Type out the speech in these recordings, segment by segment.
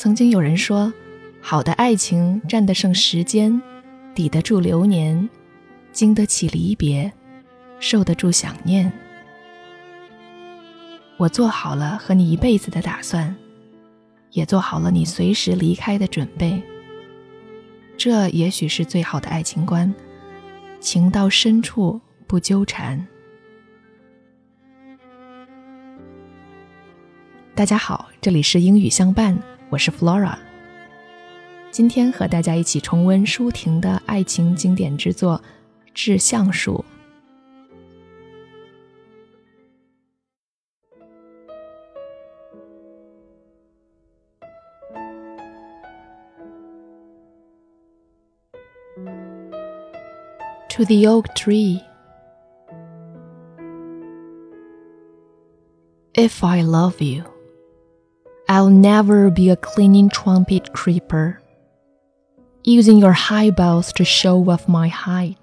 曾经有人说，好的爱情战得胜时间，抵得住流年，经得起离别，受得住想念。我做好了和你一辈子的打算，也做好了你随时离开的准备。这也许是最好的爱情观，情到深处不纠缠。大家好，这里是英语相伴，我是 Flora。今天和大家一起重温舒婷的爱情经典之作《致橡树》。To the oak tree. If I love you, I'll never be a cleaning trumpet creeper, using your high boughs to show off my height.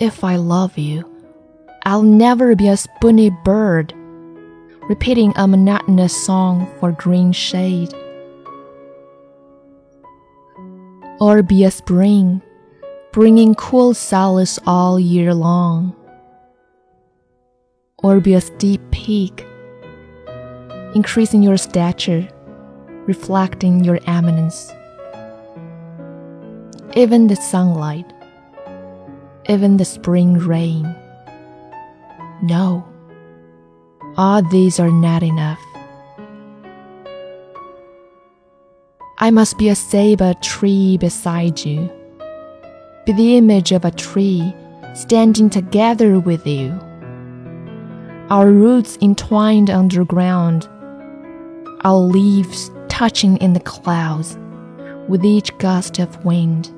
If I love you, I'll never be a spoony bird, repeating a monotonous song for green shade. or be a spring, bringing cool solace all year long, or be a steep peak, increasing your stature, reflecting your eminence. Even the sunlight, even the spring rain. No, all these are not enough. I must be a ceiba tree beside you, be the image of a tree standing together with you. Our roots entwined underground, our leaves touching in the clouds with each gust of wind.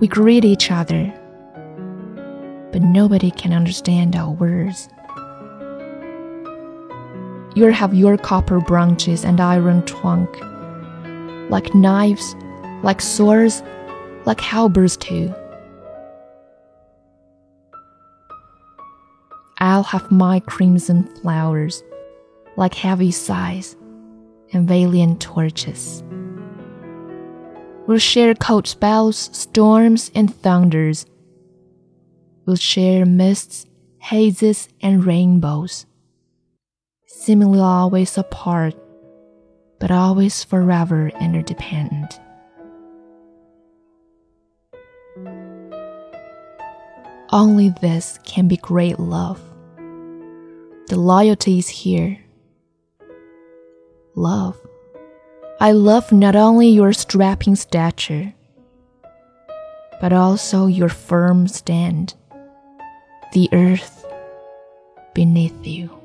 We greet each other, but nobody can understand our words. You have your copper branches and iron trunk, like knives, like swords, like halberds too. I'll have my crimson flowers, like heavy sighs and valiant torches. We'll share cold spells, storms, and thunders. We'll share mists, hazes, and rainbows seemingly always apart, but always forever interdependent. Only this can be great love. The loyalty is here. Love. I love not only your strapping stature, but also your firm stand, the earth beneath you.